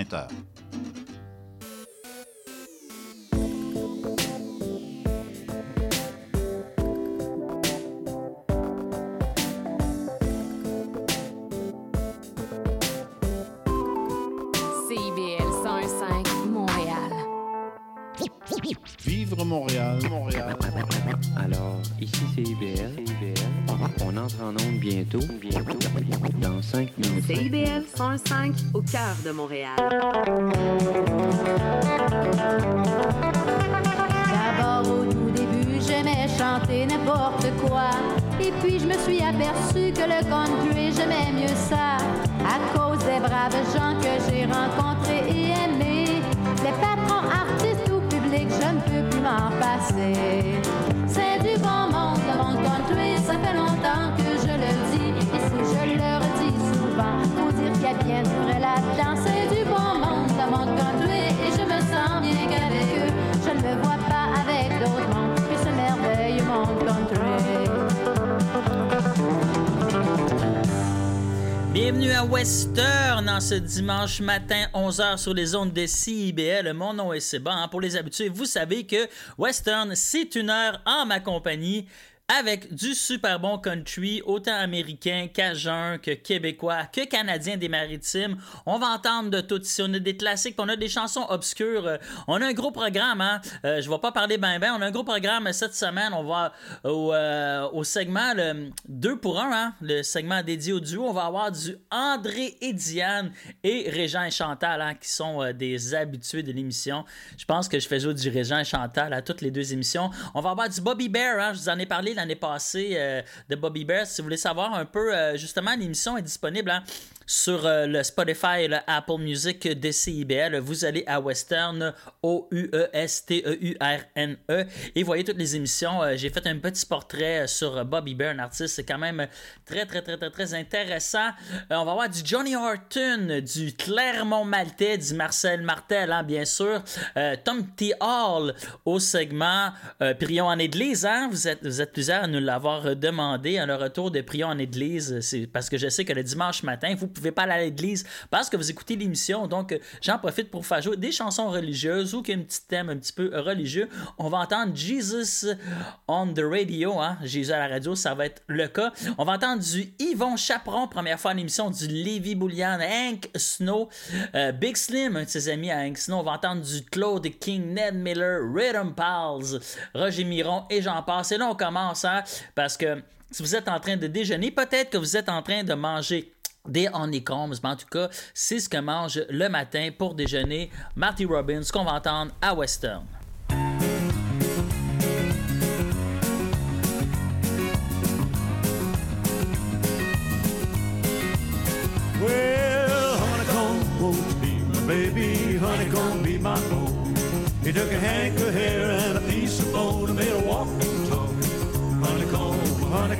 20h. CIBL 105 Montréal. Vivre Montréal, Montréal. Alors, ici c'est. On entre en onde bientôt. Bientôt. Dans 5 minutes. 105 au cœur de Montréal. D'abord au tout début, j'aimais chanter n'importe quoi. Et puis je me suis aperçu que le country, j'aimais mieux ça. À cause des braves gens que j'ai rencontrés et aimés. Les patrons, artistes ou publics, je ne peux plus m'en passer. Dire qu'il y a bien du bon monde, le monde country, et je me sens bien qu'avec eux, je ne me vois pas avec d'autres mondes que ce merveilleux monde country. Bienvenue à Western en ce dimanche matin, 11h sur les ondes de CIBL. Mon nom est Seba. hein. Pour les habitués, vous savez que Western, c'est une heure en ma compagnie avec du super bon country, autant américain, cajun que québécois, que canadien des maritimes. On va entendre de tout ici. On a des classiques, on a des chansons obscures. Euh, On a un gros programme, hein. Euh, je vais pas parler ben ben. On a un gros programme cette semaine. On va au, euh, segment le 2 pour 1, hein, le segment dédié au duo. On va avoir du André et Diane et Régent et Chantal, hein, qui sont euh, des habitués de l'émission. Je pense que je fais jouer du Régent et Chantal à toutes les deux émissions. On va avoir du Bobby Bear, hein, je vous en ai parlé l'année passée euh, de Bobby Bear. Si vous voulez savoir un peu, euh, justement, l'émission est disponible hein, sur euh, le Spotify et le Apple Music de. Vous allez à Western, O-U-E-S-T-E-U-R-N-E, et voyez toutes les émissions. J'ai fait un petit portrait sur Bobby Bear, un artiste, c'est quand même très, très, très, très, très intéressant. On va voir du Johnny Horton, du Clermont Maltais, du Marcel Martel, hein, bien sûr. Tom T. Hall au segment Prions en Église. Hein? Vous, êtes, vous êtes à nous l'avoir demandé. le retour de Prions en Église, c'est parce que je sais que le dimanche matin, vous pouvez pas aller à l'église parce que vous écoutez l'émission. Donc, j'en profite pour faire jouer des chansons religieuses ou qu'il y un petit thème un petit peu religieux. On va entendre Jesus on the radio. Hein? Jésus à la radio, ça va être le cas. On va entendre du Yvon Chaperon, première fois en émission, du Lévi Boulian, Hank Snow, euh, Big Slim, un de ses amis à Hank Snow. On va entendre du Claude King, Ned Miller, Rhythm Pals, Roger Miron et j'en passe. Et là, on commence, parce que si vous êtes en train de déjeuner, peut-être que vous êtes en train de manger des honeycombs, mais en tout cas, c'est ce que mange le matin pour déjeuner Marty Robbins, qu'on va entendre à Western.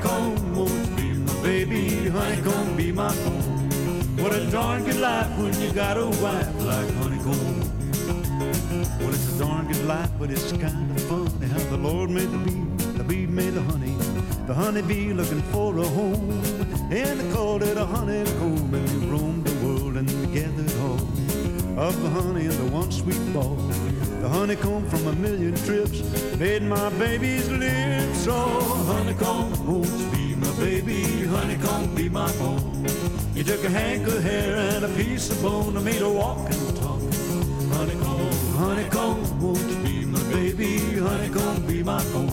Honeycomb, won't be my baby, honeycomb be my home. What a darn good life when you got a wife like honeycomb. Well, it's a darn good life, but it's kind of funny how the Lord made the bee, the bee made the honey, the honeybee looking for a home, and they called it a honeycomb, and they roamed the world and gathered all of the honey in the one sweet ball. The honeycomb from a million trips made my baby's lips. Oh, honeycomb won't be my baby, honeycomb be my home. You took a hank of hair and a piece of bone and made her walk and talk. Honeycomb, honeycomb won't be my baby, honeycomb be my home.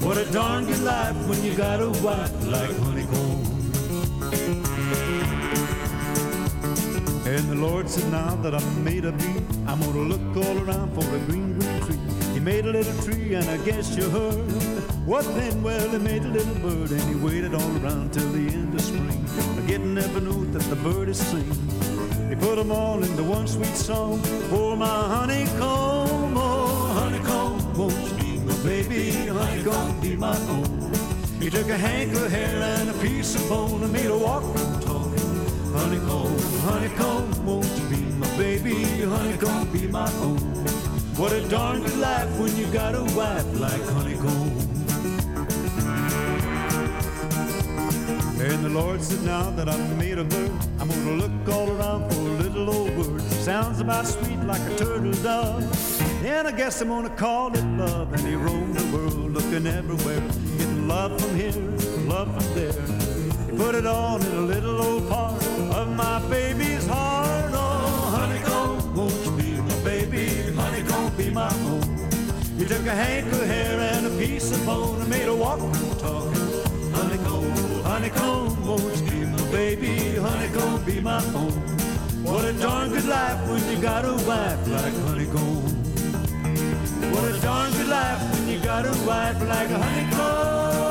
What a darn good life when you got a wife like honeycomb. And the Lord said, now that I'm made a bee, I'm gonna look all around for a green, green tree. He made a little tree, and I guess you heard. What then? Well, he made a little bird, and he waited all around till the end of spring, getting every note that the bird is singing. He put them all into one sweet song for my honeycomb. Oh, honeycomb won't be my baby, honeycomb be my own. He took a hank of hair and a piece of bone and made a walk talk. Honeycomb, honeycomb won't you be my baby, honeycomb be my home. What a darn good life when you got a wife like honeycomb. And the Lord said, now that I've made a bird, I'm gonna look all around for a little old bird to Sounds about sweet like a turtle dove. And I guess I'm gonna call it love. And he roamed the world looking everywhere, getting love from here, love from there. Put it on in a little old part of my baby's heart. Oh, honeycomb, won't you be my baby? Honeycomb, be my home. He took a hank of hair and a piece of bone and made a walk and talk. Honeycomb, honeycomb, won't you be my baby? Honeycomb, be my home. What a darn good life when you got a wife like honeycomb. What a darn good life when you got a wife like a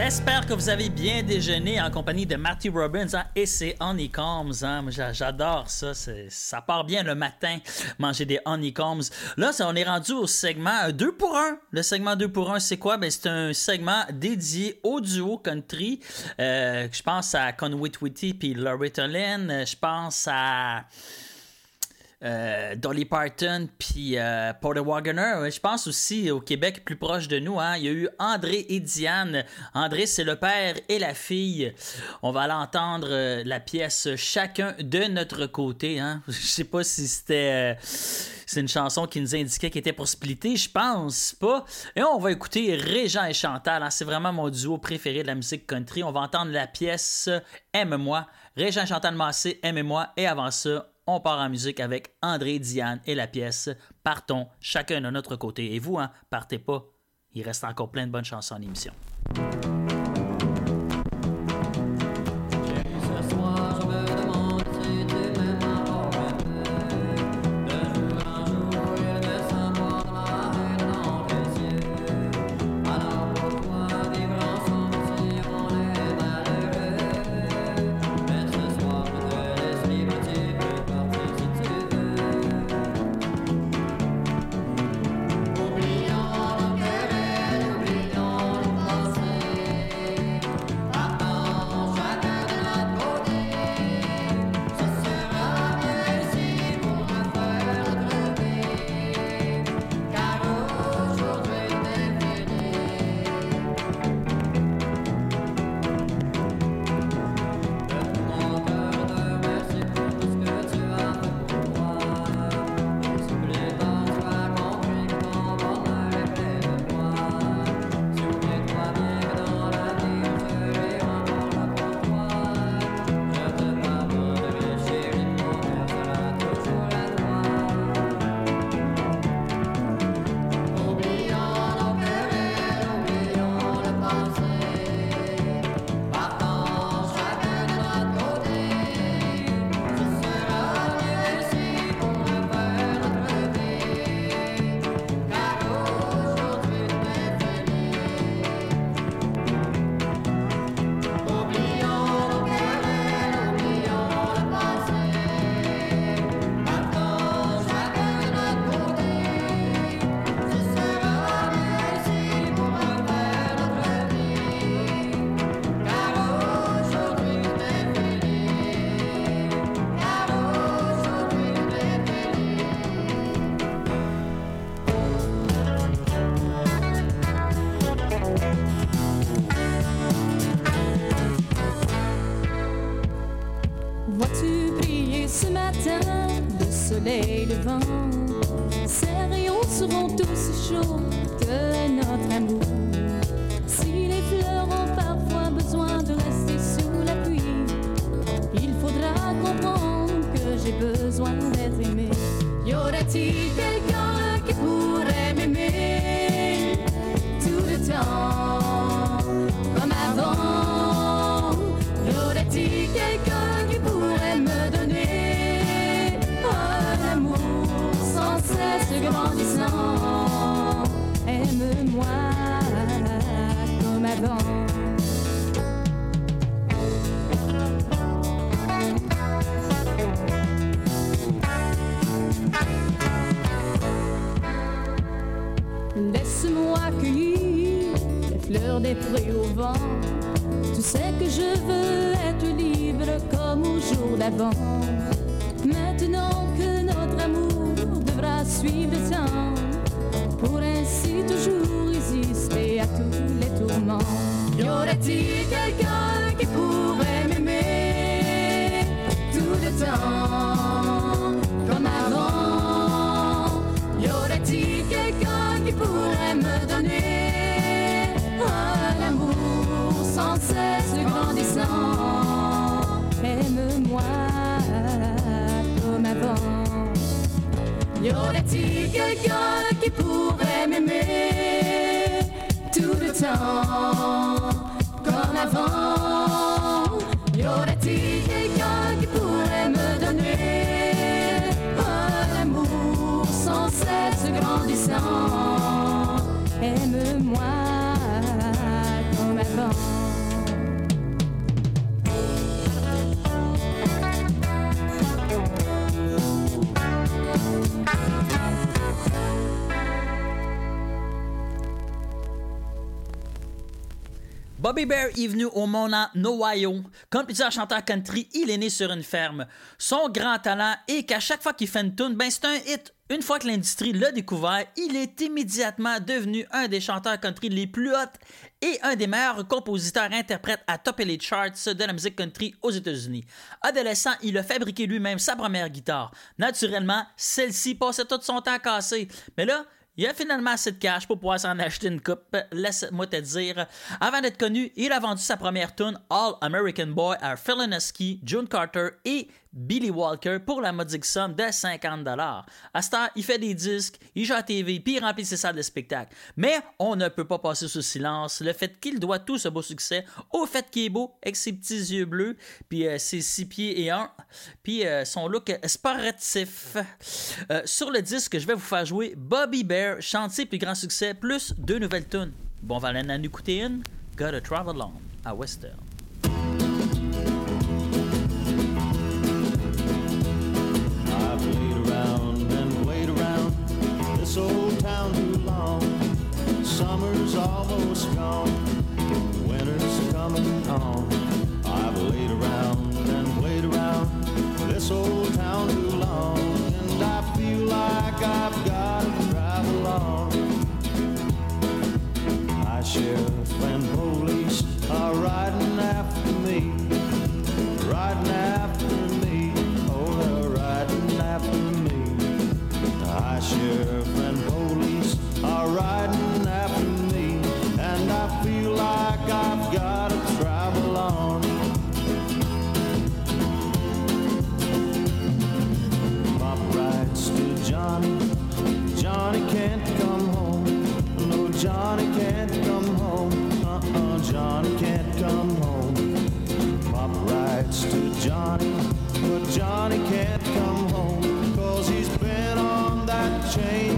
J'espère que vous avez bien déjeuné en compagnie de Matthew Robbins hein, et ses honeycombs. Hein. J'adore ça. C'est- Ça part bien le matin, manger des honeycombs. Là, on est rendu au segment 2 pour 1. Le segment 2 pour 1, c'est quoi? Ben, c'est un segment dédié au duo country. Euh, je pense à Conway Twitty puis Loretta Lynn. Je pense à... Euh, Dolly Parton puis euh, Porter Wagoner. Je pense aussi au Québec plus proche de nous. Hein, il y a eu André et Diane. André, c'est le père et la fille. On va l'entendre euh, la pièce chacun de notre côté. Hein. Je sais pas si c'était. c'est une chanson qui nous indiquait qu'elle était pour splitter. Je pense pas. Et on va écouter Régent et Chantal. hein. C'est vraiment mon duo préféré de la musique country. On va entendre la pièce Aime-moi. Régent et Chantal Massé, Aime-moi. Et avant ça, on part en musique avec André, Diane et la pièce Partons, chacun de notre côté. Et vous, hein, partez pas. Il reste encore plein de bonnes chansons en émission. Le soleil Aime-moi comme avant. Bobby Bear est venu au monde en Ohio. Comme plusieurs chanteurs country, il est né sur une ferme. Son grand talent est qu'à chaque fois qu'il fait une tune, ben c'est un hit. Une fois que l'industrie l'a découvert, il est immédiatement devenu un des chanteurs country les plus hot et un des meilleurs compositeurs-interprètes à topper les charts de la musique country aux États-Unis. Adolescent, il a fabriqué lui-même sa première guitare. Naturellement, celle-ci passait tout son temps cassé. Mais là, il a finalement assez de cash pour pouvoir s'en acheter une coupe, laisse-moi te dire. Avant d'être connu, il a vendu sa première tune All American Boy à Phil June Carter et Billy Walker pour la modique somme de 50 À ce temps, il fait des disques, il joue à TV, puis il remplit ses salles de spectacle. Mais on ne peut pas passer sous silence le fait qu'il doit tout ce beau succès au fait qu'il est beau, avec ses petits yeux bleus, puis euh, ses six pieds et un, puis euh, son look sportif. Euh, sur le disque, je vais vous faire jouer Bobby Bear, chante ses plus grands succès, plus deux nouvelles tunes. Bon, on va aller en écouter une, Gotta Travel On, à Western. This old town too long. Summer's almost gone, winter's coming on. I've laid around and played around this old town too long, and I feel like I've got to travel on. My sheriff and police are riding after me, riding after me, oh, they're riding after me. And police riding after me, and I feel like I've got to travel on. Pop writes to Johnny, Johnny can't come home. No, Johnny can't come home. Uh-uh, Johnny can't come home. Pop writes to Johnny, but Johnny can't come home. Cause he's been on that chain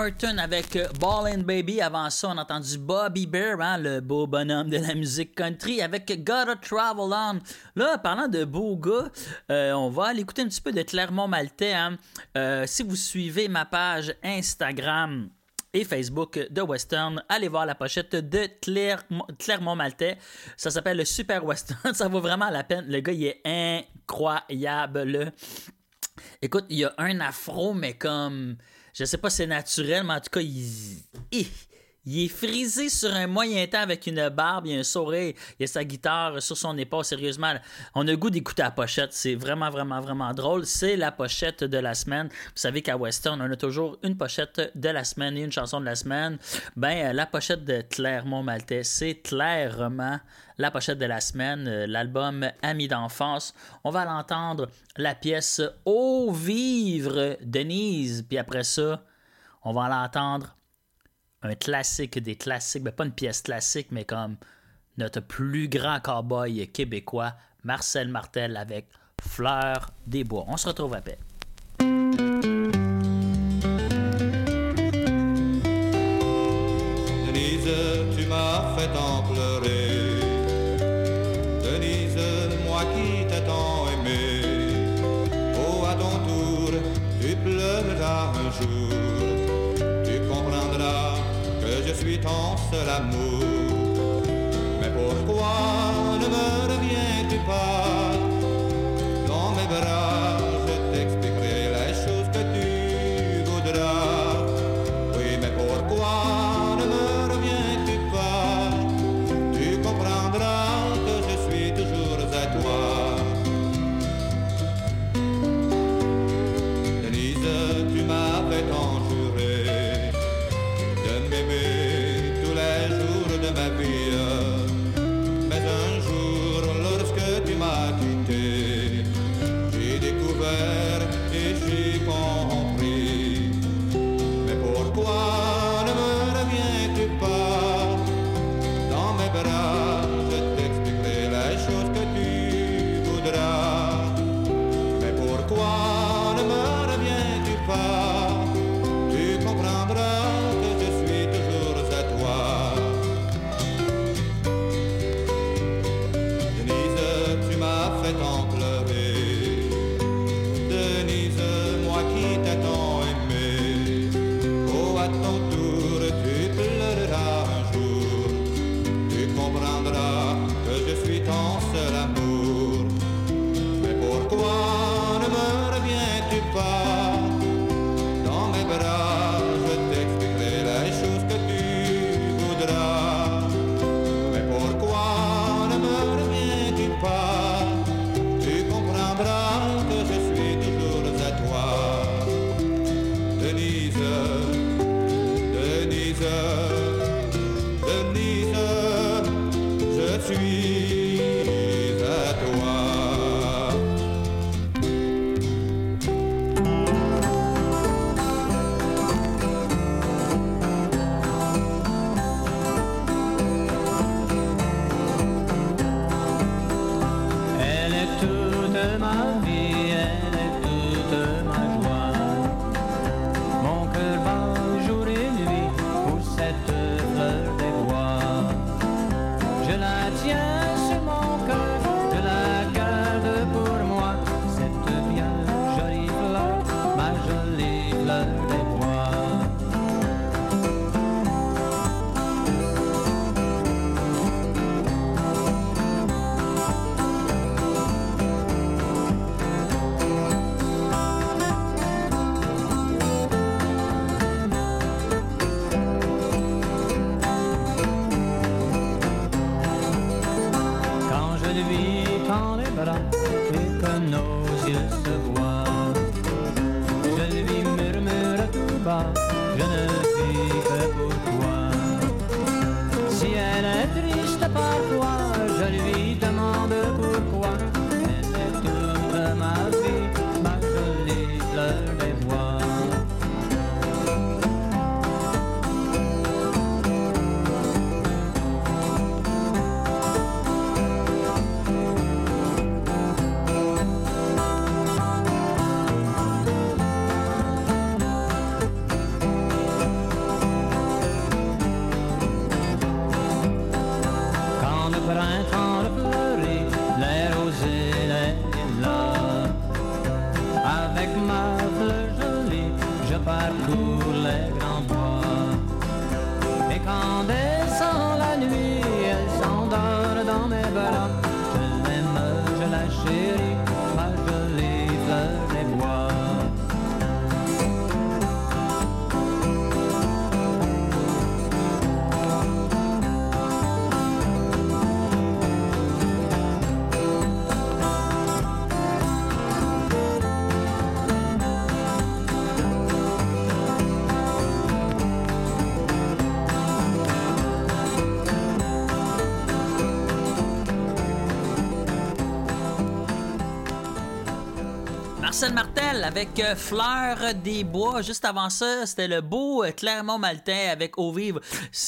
Horton avec euh, Ball and Baby. Avant ça, on a entendu Bobby Bear, hein, le beau bonhomme de la musique country, avec Gotta Travel On. Là, parlant de beaux gars, euh, on va aller écouter un petit peu de Clermont Maltais. hein. Euh, si vous suivez ma page Instagram et Facebook de Western, allez voir la pochette de Clermont Maltais. Ça s'appelle le Super Western. Ça vaut vraiment la peine. Le gars, il est incroyable. Écoute, il y a un afro, mais comme. Je sais pas si c'est naturel, mais en tout cas, il. Il- est frisé sur un moyen temps avec une barbe, a un sourire, il a sa guitare sur son épaule, sérieusement. On a goût d'écouter la pochette, c'est vraiment, vraiment, vraiment drôle. C'est la pochette de la semaine. Vous savez qu'à Western, on a toujours une pochette de la semaine et une chanson de la semaine. Ben, euh, la pochette de Clermont Maltais, c'est clairement la pochette de la semaine, euh, l'album Amis d'enfance. On va l'entendre la pièce Au vivre Denise, puis après ça, on va l'entendre un classique des classiques, ben pas une pièce classique, mais comme notre plus grand cowboy québécois, Marcel Martel avec Fleur des Bois. On se retrouve après. Denise, tu m'as fait tant pleurer. Denise, moi qui t'ai tant aimé. Oh, à ton tour, tu pleureras un jour. Je suis ton seul amour. Mais pourquoi ne me reviens-tu pas dans mes bras? vi tar det bra. Vi kan nå avec euh, Fleur des Bois. Juste avant ça, c'était le beau euh, Clermont Maltais avec Au Vivre.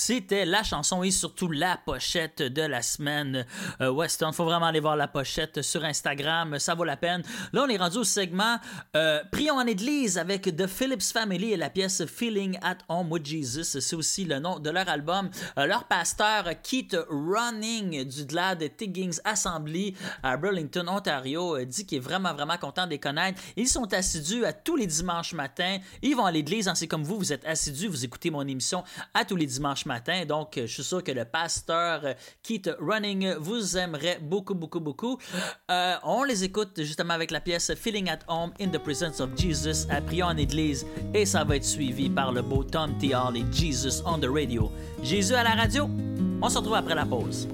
C'était la chanson et surtout la pochette de la semaine. Euh, Weston, faut vraiment aller voir la pochette sur Instagram, ça vaut la peine. Là, on est rendu au segment euh, Prions en Église avec The Phillips Family et la pièce Feeling at Home with Jesus. C'est aussi le nom de leur album. Euh, leur pasteur Keith Running du DLAD Tiggings Assembly à Burlington, Ontario, euh, dit qu'il est vraiment, vraiment content de les connaître. Ils sont assidus à tous les dimanches matins. Ils vont à l'église. hein, C'est comme vous, vous êtes assidus, vous écoutez mon émission à tous les dimanches matins. Donc, euh, je suis sûr que le pasteur euh, Keith Running vous aimerait beaucoup, beaucoup, beaucoup. Euh, on les écoute justement avec la pièce Feeling at Home in the Presence of Jesus à Prions en Église. Et ça va être suivi par le beau Tom T. Hall et Jesus on the Radio. Jésus à la radio. On se retrouve après la pause.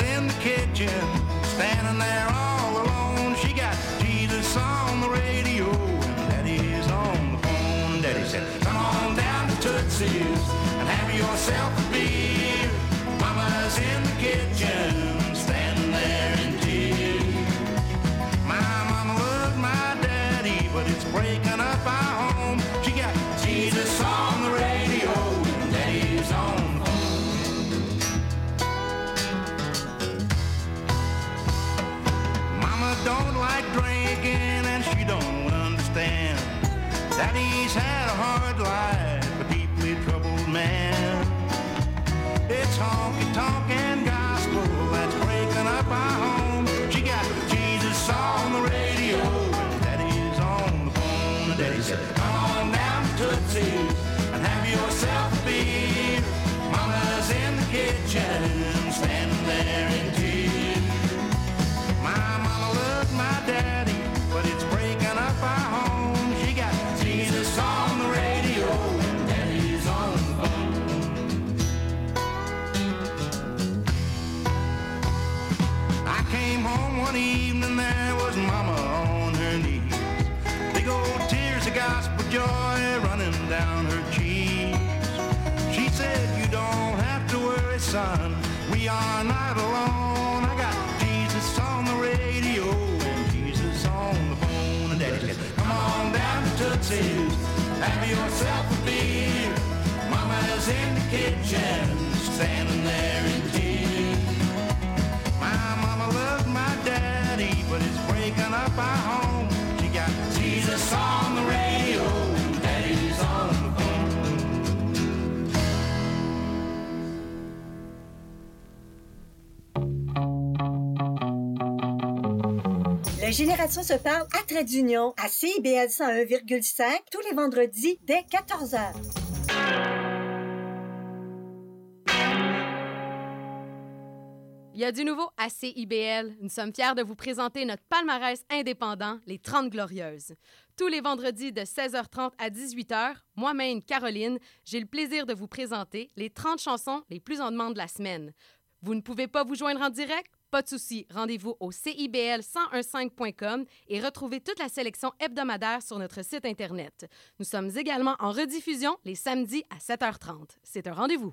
In the kitchen, standing there all alone. She got Jesus on the radio, and Daddy's on the phone. Daddy said, Come on down to Tootsie's and have yourself a Daddy's had a hard life, a deeply troubled man. It's honky tonk and gospel that's breaking up our home. She got Jesus on the radio, and Daddy's on the phone. And Daddy said, Come on down to Tootsie's and have yourself a beer. Mama's in the kitchen, standing there joy running down her cheeks. She said, You don't have to worry, son. We are not alone. I got Jesus on the radio and Jesus on the phone. And Daddy said, Come on down to Tootsie's, have yourself a beer. Mama's in the kitchen, standing there Génération se parle à Trait d'Union, à CIBL 101,5, tous les vendredis dès 14h. Il y a du nouveau à CIBL. Nous sommes fiers de vous présenter notre palmarès indépendant, les 30 Glorieuses. Tous les vendredis de 16h30 à 18h, moi-même, Caroline, j'ai le plaisir de vous présenter les 30 chansons les plus en demande de la semaine. Vous ne pouvez pas vous joindre en direct? Pas de souci, rendez-vous au CIBL1015.com et retrouvez toute la sélection hebdomadaire sur notre site Internet. Nous sommes également en rediffusion les samedis à 7h30. C'est un rendez-vous.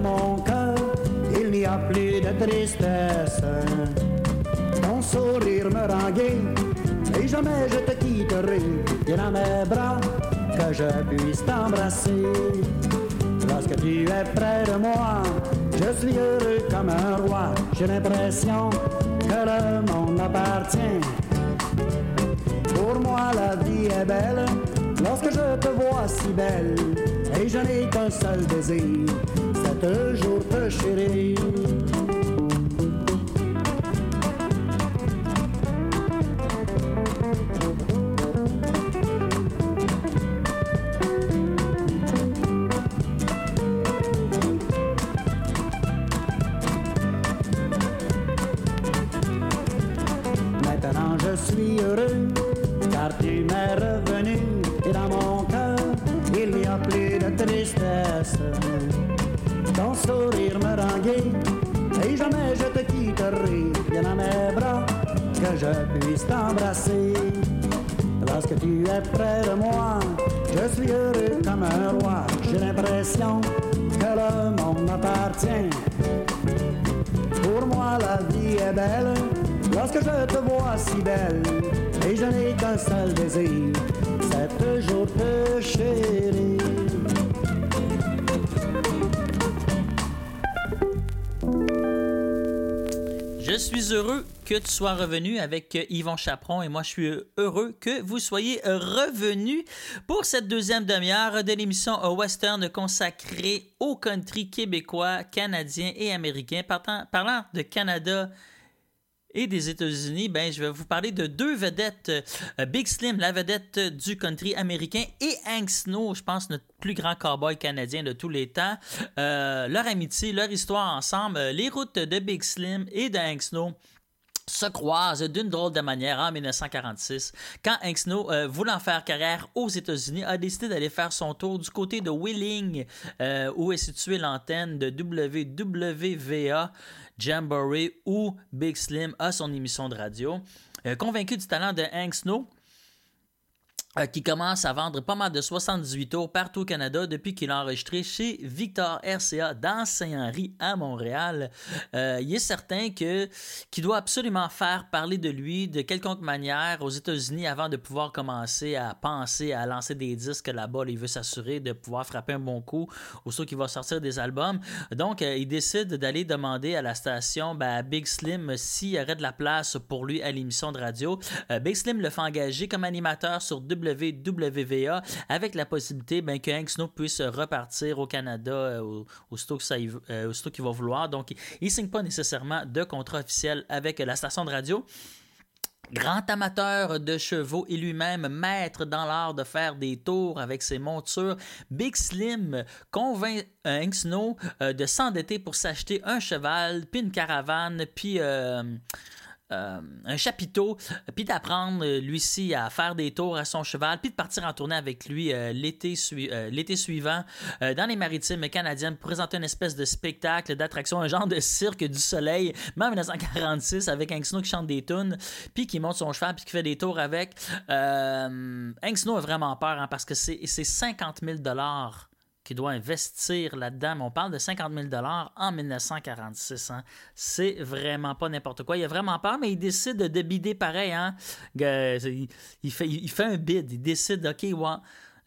Mon cœur il n'y a plus de tristesse. Ton sourire me rend gai et jamais je te quitterai. Et dans mes bras que je puisse t'embrasser. Lorsque tu es près de moi, je suis heureux comme un roi. J'ai l'impression que le monde m'appartient. Pour moi la vie est belle lorsque je te vois si belle et je n'ai qu'un seul désir, toujours te chérir. Tu sois revenu avec euh, Yvon Chaperon et moi je suis heureux que vous soyez revenu pour cette deuxième demi-heure de l'émission Western consacrée au country québécois, canadien et américain. Parlant de Canada et des États-Unis, ben, je vais vous parler de deux vedettes. Euh, Big Slim, la vedette du country américain, et Hank Snow, je pense notre plus grand cowboy canadien de tous les temps. Euh, leur amitié, leur histoire ensemble, euh, les routes de Big Slim et de Hank Snow se croisent d'une drôle de manière en 1946, quand Hank Snow, euh, voulant faire carrière aux États-Unis, a décidé d'aller faire son tour du côté de Wheeling, euh, où est située l'antenne de WWVA Jamboree, où Big Slim a son émission de radio. Euh, convaincu du talent de Hank Snow, qui commence à vendre pas mal de 78 tours partout au Canada depuis qu'il a enregistré chez Victor RCA dans Saint-Henri à Montréal. Euh, il est certain que qu'il doit absolument faire parler de lui de quelconque manière aux États-Unis avant de pouvoir commencer à penser à lancer des disques là-bas. Il veut s'assurer de pouvoir frapper un bon coup aussitôt qu'il va sortir des albums. Donc, euh, il décide d'aller demander à la station ben, Big Slim s'il y aurait de la place pour lui à l'émission de radio. Euh, Big Slim le fait engager comme animateur sur WWVA avec la possibilité ben, que Hank Snow puisse repartir au Canada euh, euh, aussitôt qu'il va vouloir. Donc, il ne signe pas nécessairement de contrat officiel avec la station de radio. Grand amateur de chevaux et lui-même maître dans l'art de faire des tours avec ses montures, Big Slim convainc euh, Hank Snow euh, de s'endetter pour s'acheter un cheval, puis une caravane, puis euh, euh, un chapiteau, puis d'apprendre euh, lui-ci à faire des tours à son cheval, puis de partir en tournée avec lui euh, l'été sui- euh, l'été suivant euh, dans les maritimes canadiennes pour présenter une espèce de spectacle d'attraction, un genre de cirque du soleil, même en 1946 avec Hank Snow qui chante des tunes, puis qui monte son cheval, puis qui fait des tours avec. Euh, Hank Snow a vraiment peur hein, parce que c'est c'est 50 000 dollars qu'il doit investir là-dedans, on parle de 50 000 en 1946. hein. C'est vraiment pas n'importe quoi. Il a vraiment peur, mais il décide de bider pareil. Hein. Il, fait, un bid. Il décide, OK,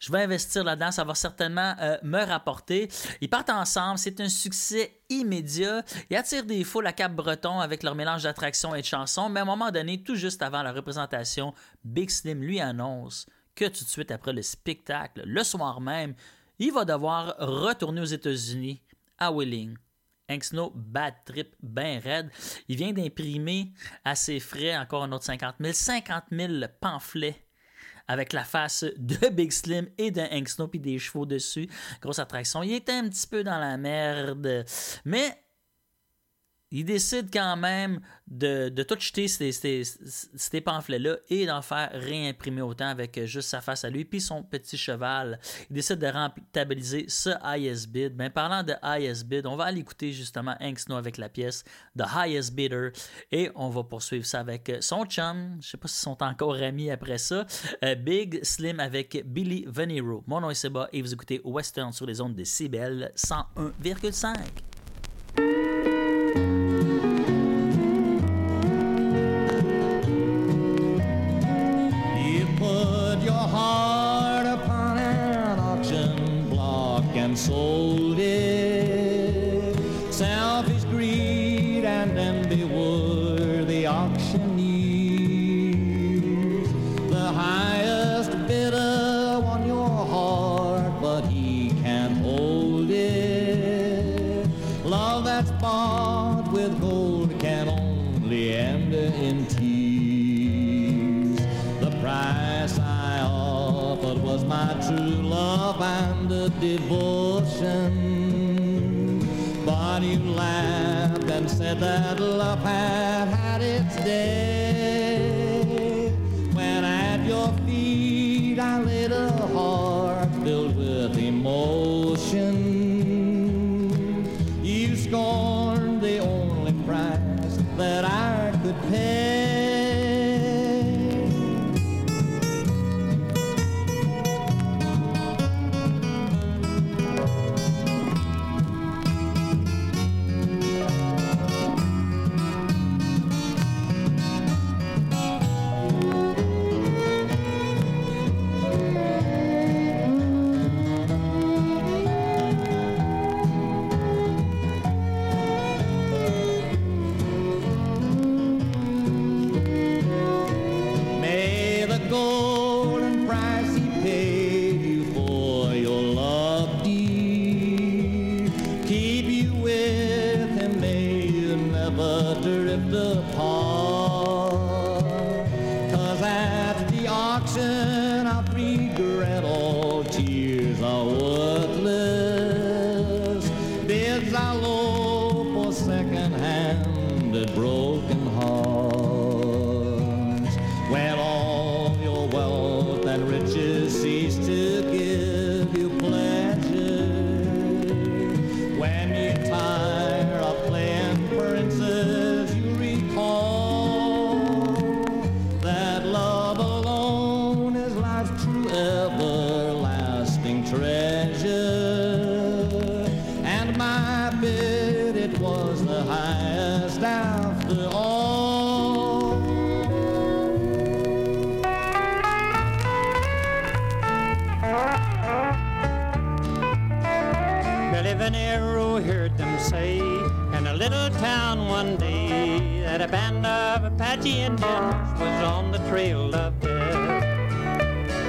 je vais investir là-dedans, ça va certainement euh, me rapporter. Ils partent ensemble, c'est un succès immédiat. Ils attirent des foules à Cap-Breton avec leur mélange d'attractions et de chansons, mais à un moment donné, tout juste avant la représentation, Big Slim lui annonce que tout de suite après le spectacle, le soir même, il va devoir retourner aux États-Unis, à Wheeling. Hank Snow, bad trip, ben raide. Il vient d'imprimer à ses frais encore un autre 50 000, 50 000 pamphlets avec la face de Big Slim et de Hank Snow puis des chevaux dessus. Grosse attraction. Il était un petit peu dans la merde, mais il décide quand même de, de tout jeter ces, pamphlets-là et d'en faire réimprimer autant avec euh, juste sa face à lui puis son petit cheval. Il décide de rentabiliser ce highest bid. Ben, parlant de highest bid, on va aller écouter justement Hank Snow avec la pièce The Highest Bidder et on va poursuivre ça avec euh, son chum. Je sais pas s'ils sont encore amis après ça. euh, Big Slim avec Billy Venero. Mon nom est Seba et vous écoutez Western sur les ondes de CBL 101,5. Sold it. Selfish greed and envy were the auctioneers. The highest bidder won your heart, but he can't hold it. Love that's bought with gold can only end in tears. The price I offered was my true love and a devotion. But you laughed and said that love had had its day. Billy Venero heard them say in a little town one day that a band of Apache Indians was on the trail of death.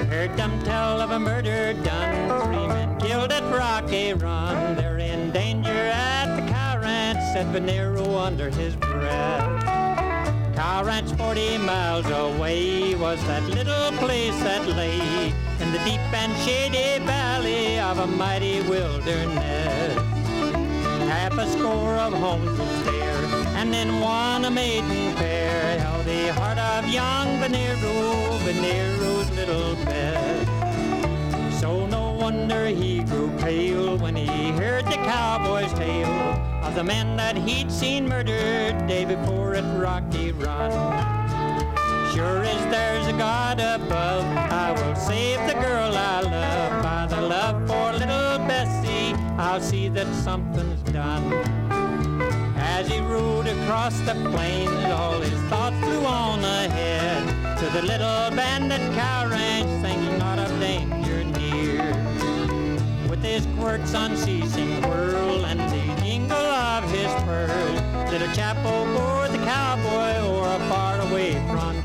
Heard them tell of a murder done, three men killed at Rocky Run. They're in danger at the cow ranch, said Venero under his breath. Cow ranch 40 miles away was that little place that lay in the deep and shady valley of a mighty wilderness. Half a score of homes was there, and in one a maiden fair held the heart of young Venero, Venero's little pet. So no wonder he grew pale when he heard the cowboy's tale of the men that he'd seen murdered day before at Rocky Run. Sure as there's a God above, I will save the girl I love. By the love for little Bessie, I'll see that something's done. As he rode across the plains, all his thoughts flew on ahead to the little bandit cow ranch, thinking not of danger near. With his quirks unceasing whirl and the jingle of his spurs, little chapel bore the cowboy o'er a faraway frontier.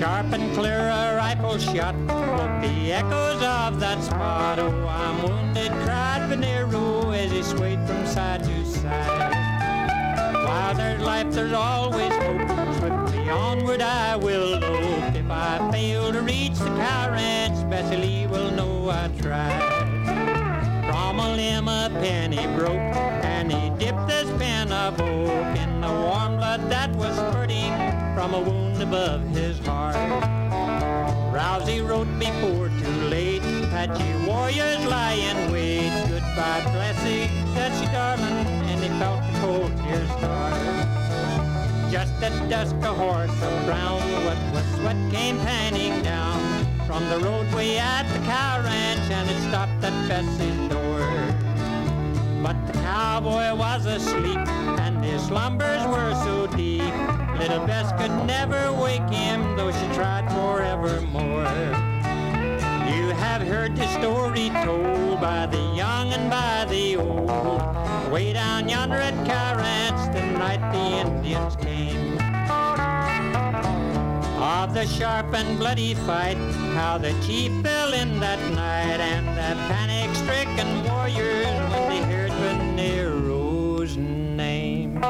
Sharp and clear a rifle shot woke the echoes of that spot. Oh, I'm wounded, cried Venero as he swayed from side to side. While there's life, there's always hope. Swiftly onward I will lope. If I fail to reach the ranch, Bessie will know I tried. From a limb a penny broke, and he dipped his pen of oak from a wound above his heart. Rousey wrote before too late, Apache warriors lie in wait. Goodbye, Bessie, Bessie darling, and he felt the cold tears start. Just at dusk, a horse of brown, wet with sweat, came panning down from the roadway at the cow ranch, and it stopped at Bessie's door. But the cowboy was asleep, and his slumbers were so deep. Little Bess could never wake him, though she tried forevermore. You have heard the story told by the young and by the old. Way down yonder at Ranch, the night the Indians came. Of the sharp and bloody fight, how the chief fell in that night, and the panic-stricken warriors when they heard Venero's name.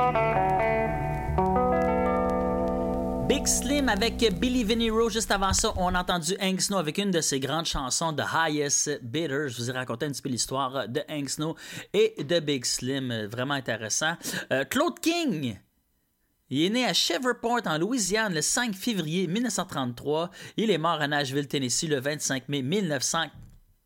Big Slim avec Billy Venero. Juste avant ça, on a entendu Hank Snow avec une de ses grandes chansons de Highest Bidder. Je vous ai raconté un petit peu l'histoire de Hank Snow et de Big Slim. Vraiment intéressant. Euh, Claude King. Il est né à Shreveport, en Louisiane, le 5 février 1933. Il est mort à Nashville, Tennessee, le 25 mai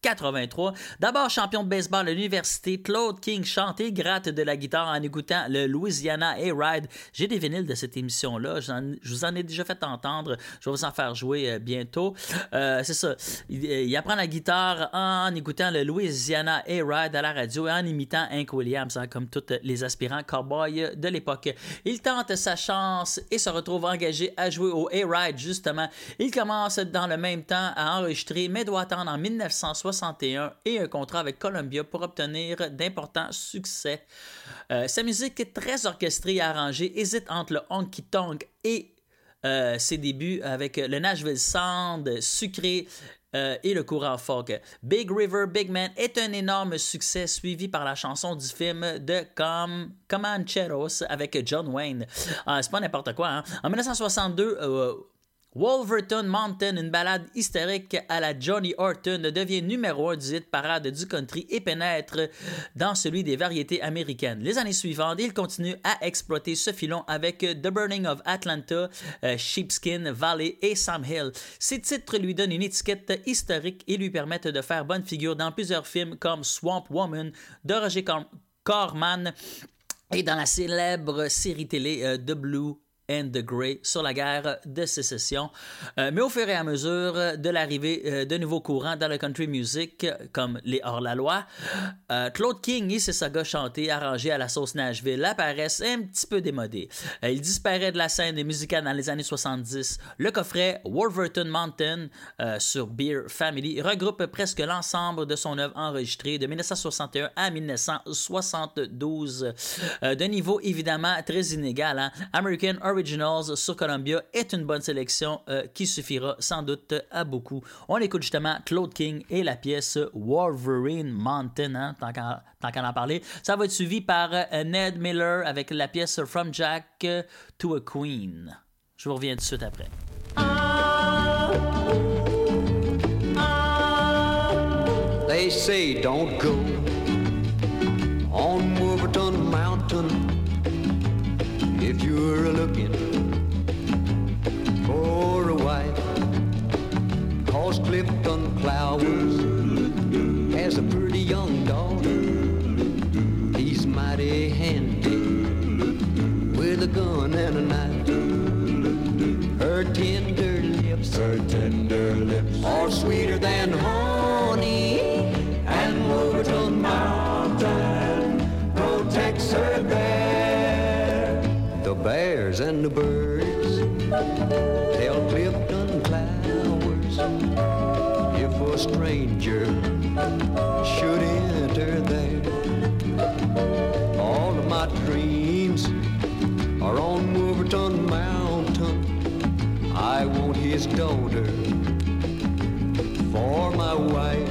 1943. D'abord champion de baseball à l'université, Claude King chante et gratte de la guitare en écoutant le Louisiana A-Ride. J'ai des vinyles de cette émission-là. Je vous en ai déjà fait entendre. Je vais vous en faire jouer euh, bientôt. Euh, C'est ça. Il, euh, il apprend la guitare en écoutant le Louisiana A-Ride à la radio et en imitant Hank Williams, hein, comme tous les aspirants cowboys de l'époque. Il tente sa chance et se retrouve engagé à jouer au A-Ride, justement. Il commence dans le même temps à enregistrer, mais doit attendre en 1961 et un contrat avec Columbia pour obtenir d'importants succès. Euh, sa musique est très orchestrée et arrangée, hésite entre le honky tonk et euh, ses débuts avec le Nashville Sound sucré euh, et le courant folk. Big River Big Man est un énorme succès suivi par la chanson du film de Com Comancheros avec John Wayne. Ah, c'est pas n'importe quoi. hein. En 1962, euh, Wolverton Mountain, une balade hystérique à la Johnny Horton, devient numéro un du hit parade du country et pénètre dans celui des variétés américaines. Les années suivantes, il continue à exploiter ce filon avec The Burning of Atlanta, euh, Sheepskin Valley et Sam Hill. Ces titres lui donnent une étiquette historique et lui permettent de faire bonne figure dans plusieurs films comme Swamp Woman de Roger Cor- Corman et dans la célèbre série télé euh, The Blue and the Grey sur la guerre de sécession. Euh, mais au fur et à mesure de l'arrivée euh, de nouveaux courants dans le country music, comme les hors-la-loi, euh, Claude King et ses sagas chantées, arrangées à la sauce Nashville, apparaissent un petit peu démodés. Il disparaît de la scène musicale dans les années 70. Le coffret Wolverton Mountain sur Beer Family regroupe presque l'ensemble de son œuvre enregistrée de 1961 à 1972. Euh, de niveau évidemment très inégal. hein. American Originals sur Columbia est une bonne sélection euh, qui suffira sans doute à beaucoup. On écoute justement Claude King et la pièce Wolverine Mountain, hein, tant qu'à qu'à en parler. Ça va être suivi par euh, Ned Miller avec la pièce From Jack to a Queen. Je vous reviens tout de suite après. You're looking for a wife. Cause Clifton Clowers has a pretty young daughter. He's mighty handy with a gun and a knife. Stranger should enter there. All of my dreams are on Wolverton Mountain. I want his daughter for my wife.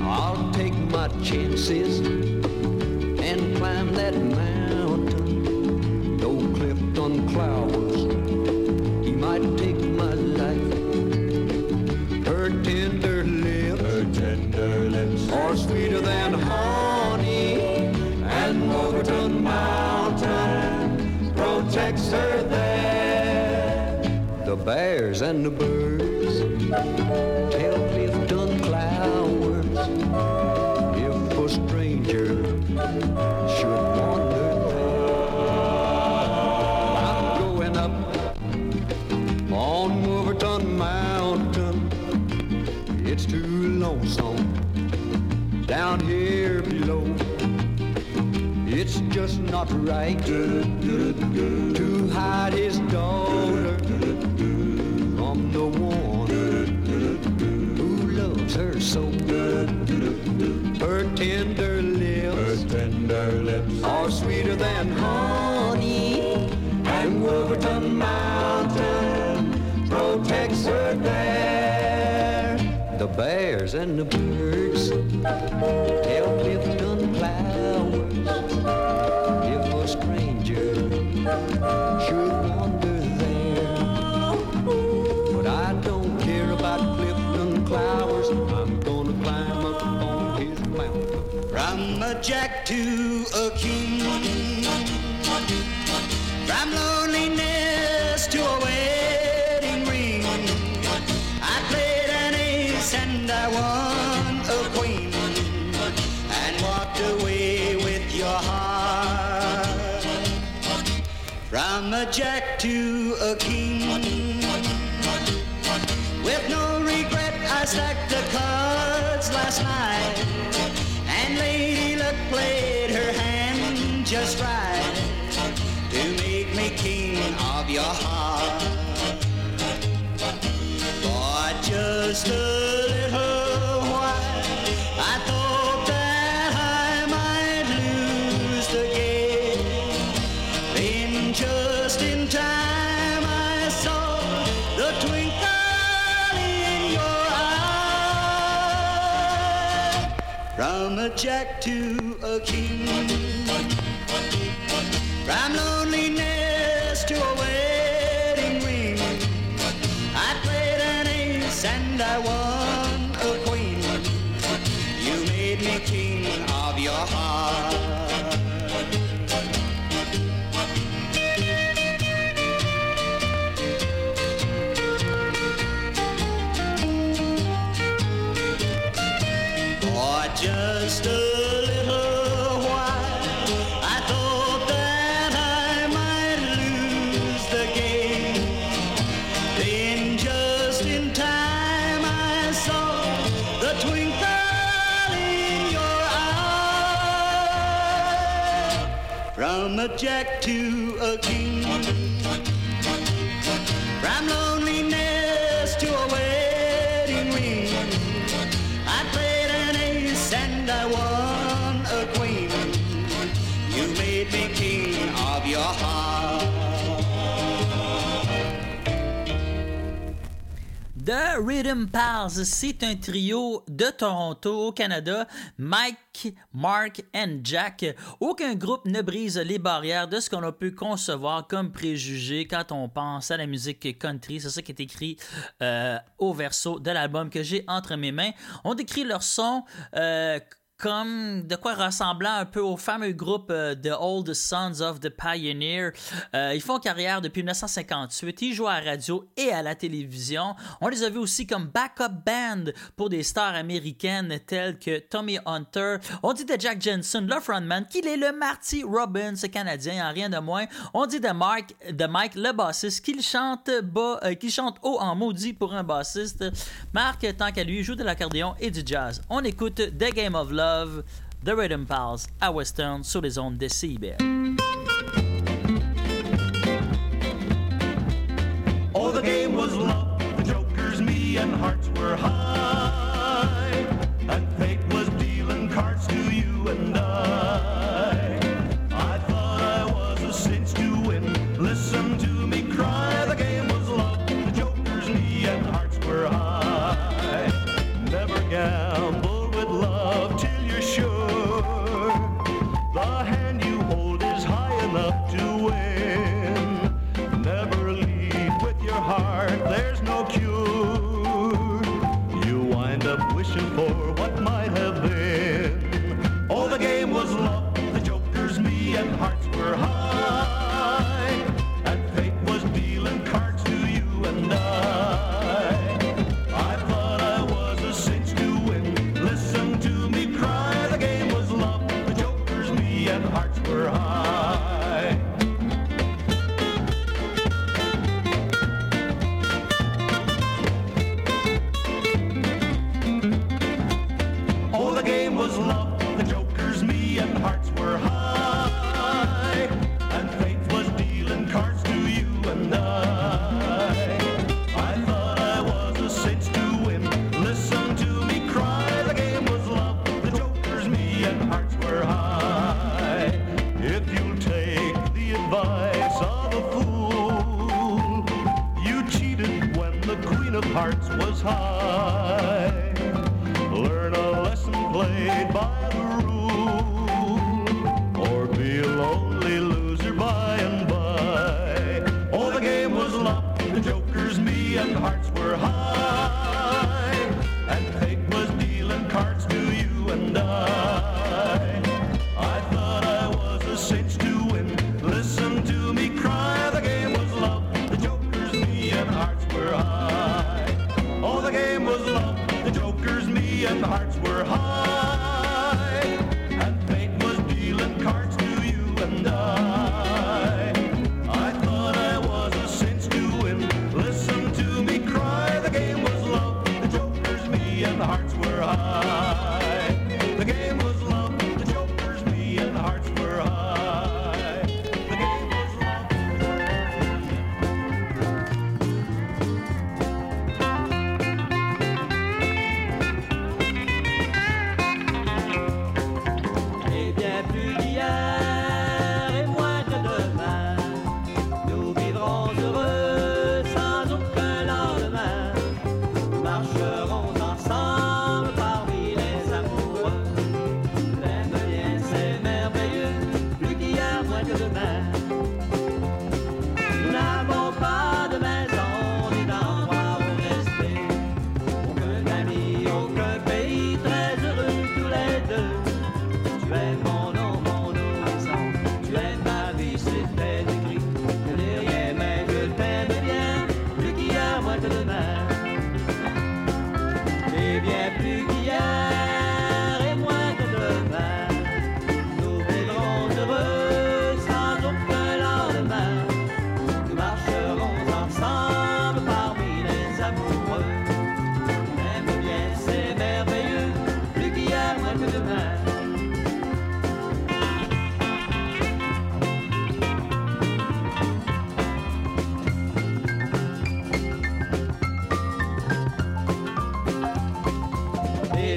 I'll take my chances bears and the birds tell Clifton Clowers if a stranger should wander there. I'm going up on Wolverton Mountain. It's too lonesome down here below. It's just not right to hide his tender lips are sweeter than honey, and Wolverton Mountain protects her there. The bears and the birds to a king. From loneliness to a wedding ring. I played an ace and I won a queen. And walked away with your heart. From a jack to a king. With no regret, I stacked the cards last night. Just right to make me king of your heart. For just a little while, I thought that I might lose the game. Then just in time, I saw the twinkle in your eye. From a jack to a king. gonna jack to. The Rhythm Pals, c'est un trio de Toronto au Canada. Mike, Mark and Jack. Aucun groupe ne brise les barrières de ce qu'on a pu concevoir comme préjugés quand on pense à la musique country. C'est ça qui est écrit euh, au verso de l'album que j'ai entre mes mains. On décrit leur son. Euh, comme de quoi ressemblant un peu au fameux groupe euh, The Old Sons of the Pioneer. Euh, ils font carrière depuis 1958, ils jouent à la radio et à la télévision. On les a vus aussi comme backup band pour des stars américaines telles que Tommy Hunter. On dit de Jack Jensen, le frontman, qu'il est le Marty Robbins canadien, en rien de moins. On dit de, Mark, de Mike, le bassiste, qu'il chante, euh, qu'il chante haut en maudit pour un bassiste. Mark, tant qu'à lui, joue de l'accordéon et du jazz. On écoute The Game of Love of The Rhythm Pals à Western sur les ondes des CIBL. Oh, the game was love, the jokers, me, and hearts were high.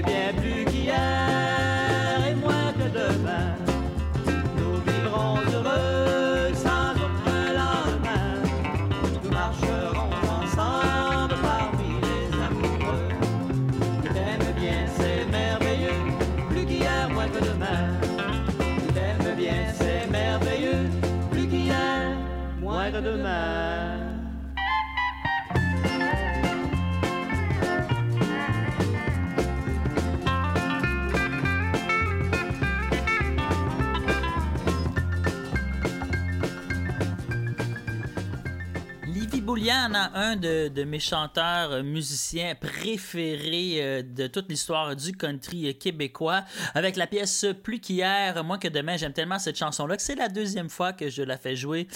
bien plus qu'hier. Livy Boulian a un de, mes chanteurs euh, musiciens préférés euh, de toute l'histoire du country euh, québécois avec la pièce Plus qu'hier, moins que demain. J'aime tellement cette chanson-là que c'est la deuxième fois que je la fais jouer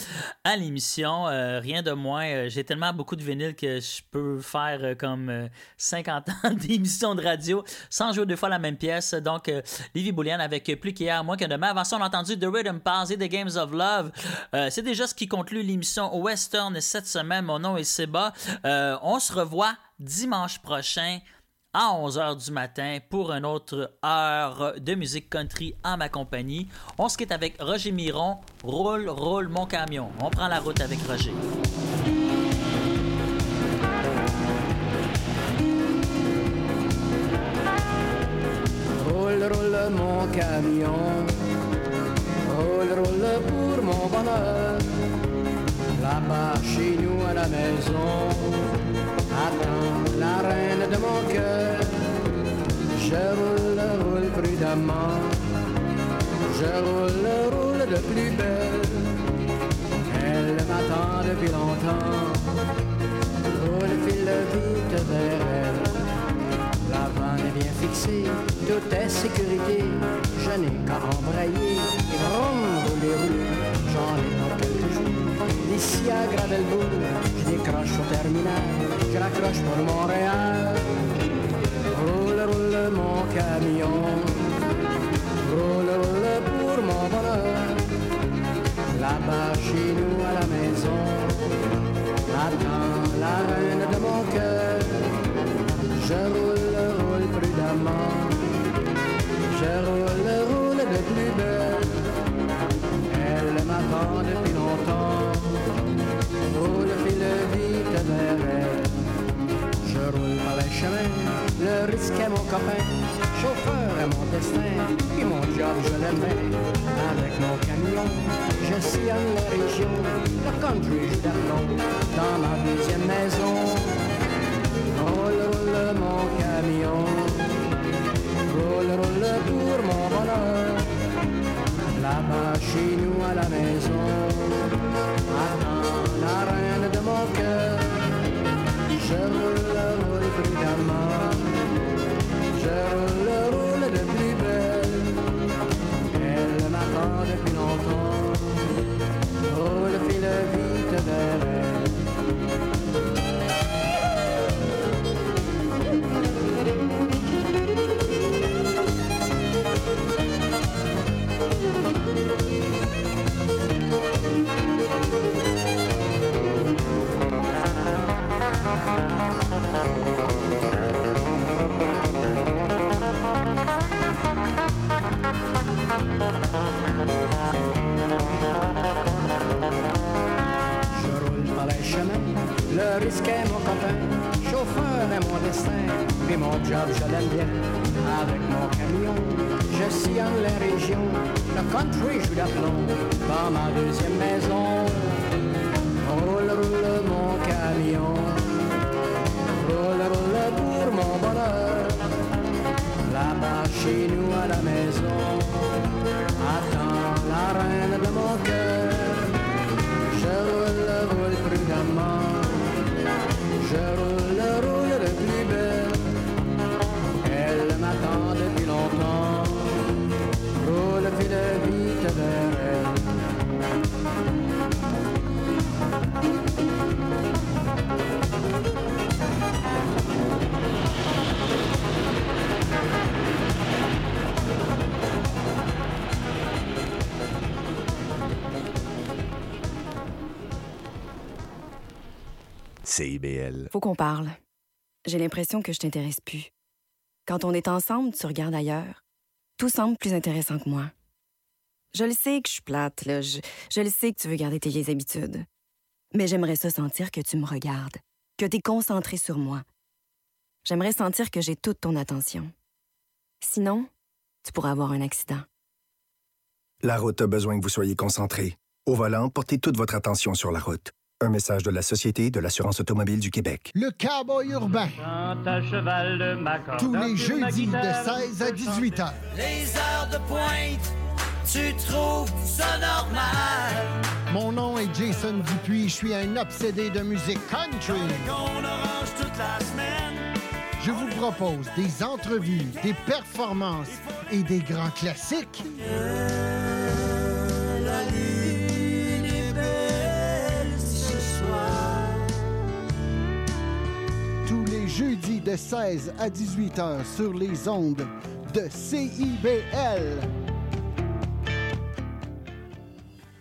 à l'émission. Rien de moins. J'ai tellement beaucoup de vinyles que je peux faire comme euh, 50 ans d'émissions de radio sans jouer deux fois la même pièce. Donc, Livy Boulian avec Plus qu'hier, moins que demain. Avant ça, on a entendu The Rhythm Pals et The Games of Love. C'est déjà ce qui conclut l'émission Western cette semaine. Mon nom est Euh, on se revoit dimanche prochain à 11h du matin pour une autre heure de musique country en ma compagnie. On se quitte avec Roger Miron. Roule, roule mon camion. On prend la route avec Roger. Là-bas chez nous à la maison, attends la reine de mon cœur. Je roule, roule prudemment, je roule, roule de plus belle. Elle m'attend depuis longtemps, roule, file vite vers elle. La vanne est bien fixée, tout est sécurité. Je n'ai qu'à embrayer, et vroom, rouler, rouler. J'en ai D'ici à Gravelbourg, je décroche au terminal. Je raccroche pour Montréal. Roule, roule mon camion. Roule, roule pour mon bonheur. Là-bas chez nous à la maison. Attends la reine de mon cœur. Je roule Le risque est mon copain. Chauffeur est mon destin. Et mon job, je l'aime bien. Avec mon camion, je sillonne les régions. Le country, je. Dans ma deuxième maison. Roule, roule mon camion, roule, roule pour mon bonheur. Là-bas chez nous à la maison, attends la reine de mon cœur. Je roule je roule, roule de plus. Elle m'attend depuis vers elle. Je roule par les chemins, le risque est mon copain, chauffeur est mon destin, et mon job je l'aime bien. Avec mon camion, je sillonne les régions, le country joue d'aplomb dans ma deuxième maison. CIBL. Faut qu'on parle. J'ai l'impression que je t'intéresse plus. Quand on est ensemble, tu regardes ailleurs. Tout semble plus intéressant que moi. Je le sais que je suis plate, là. Je, je le sais que tu veux garder tes vieilles habitudes. Mais j'aimerais ça sentir que tu me regardes, que tu es concentré sur moi. J'aimerais sentir que j'ai toute ton attention. Sinon, tu pourrais avoir un accident. La route a besoin que vous soyez concentré. Au volant, portez toute votre attention sur la route. Un message de la Société de l'assurance automobile du Québec. Le cowboy urbain. à cheval corde. Tous les jeudis de 16 à 18 heures. Les heures de pointe, tu trouves ça normal? Mon nom est Jason Dupuis. Je suis un obsédé de musique country. On orange toute la semaine. Je vous propose des entrevues, des performances et des grands classiques. La de 16 à 18 heures sur les ondes de CIBL.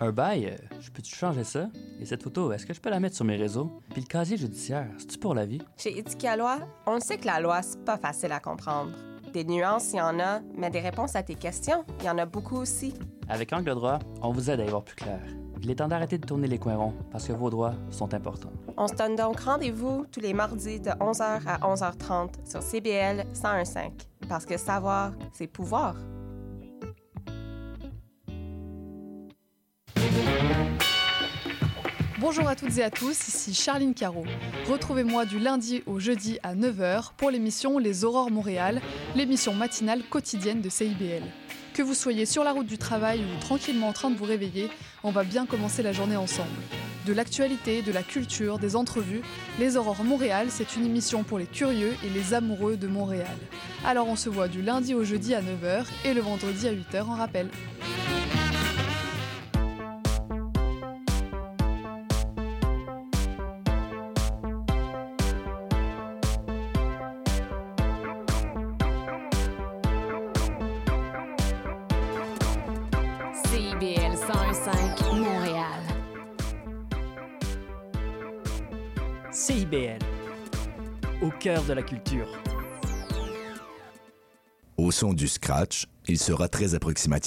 Un bail, je peux-tu changer ça? Et cette photo, est-ce que je peux la mettre sur mes réseaux? Puis le casier judiciaire, c'est-tu pour la vie? Chez Éthique à loi, on sait que la loi, c'est pas facile à comprendre. Des nuances, il y en a, mais des réponses à tes questions, il y en a beaucoup aussi. Avec Angle droit, on vous aide à y voir plus clair. Il est temps d'arrêter de tourner les coins ronds parce que vos droits sont importants. On se donne donc rendez-vous tous les mardis de 11h à 11h30 sur CBL 101.5. Parce que savoir, c'est pouvoir. Bonjour à toutes et à tous, ici Charline Caro. Retrouvez-moi du lundi au jeudi à 9h pour l'émission Les Aurores Montréal, l'émission matinale quotidienne de CIBL. Que vous soyez sur la route du travail ou tranquillement en train de vous réveiller, on va bien commencer la journée ensemble. De l'actualité, de la culture, des entrevues, Les Aurores Montréal, c'est une émission pour les curieux et les amoureux de Montréal. Alors on se voit du lundi au jeudi à 9h et le vendredi à 8h en rappel. Cœur de la culture. Au son du scratch, il sera très approximatif.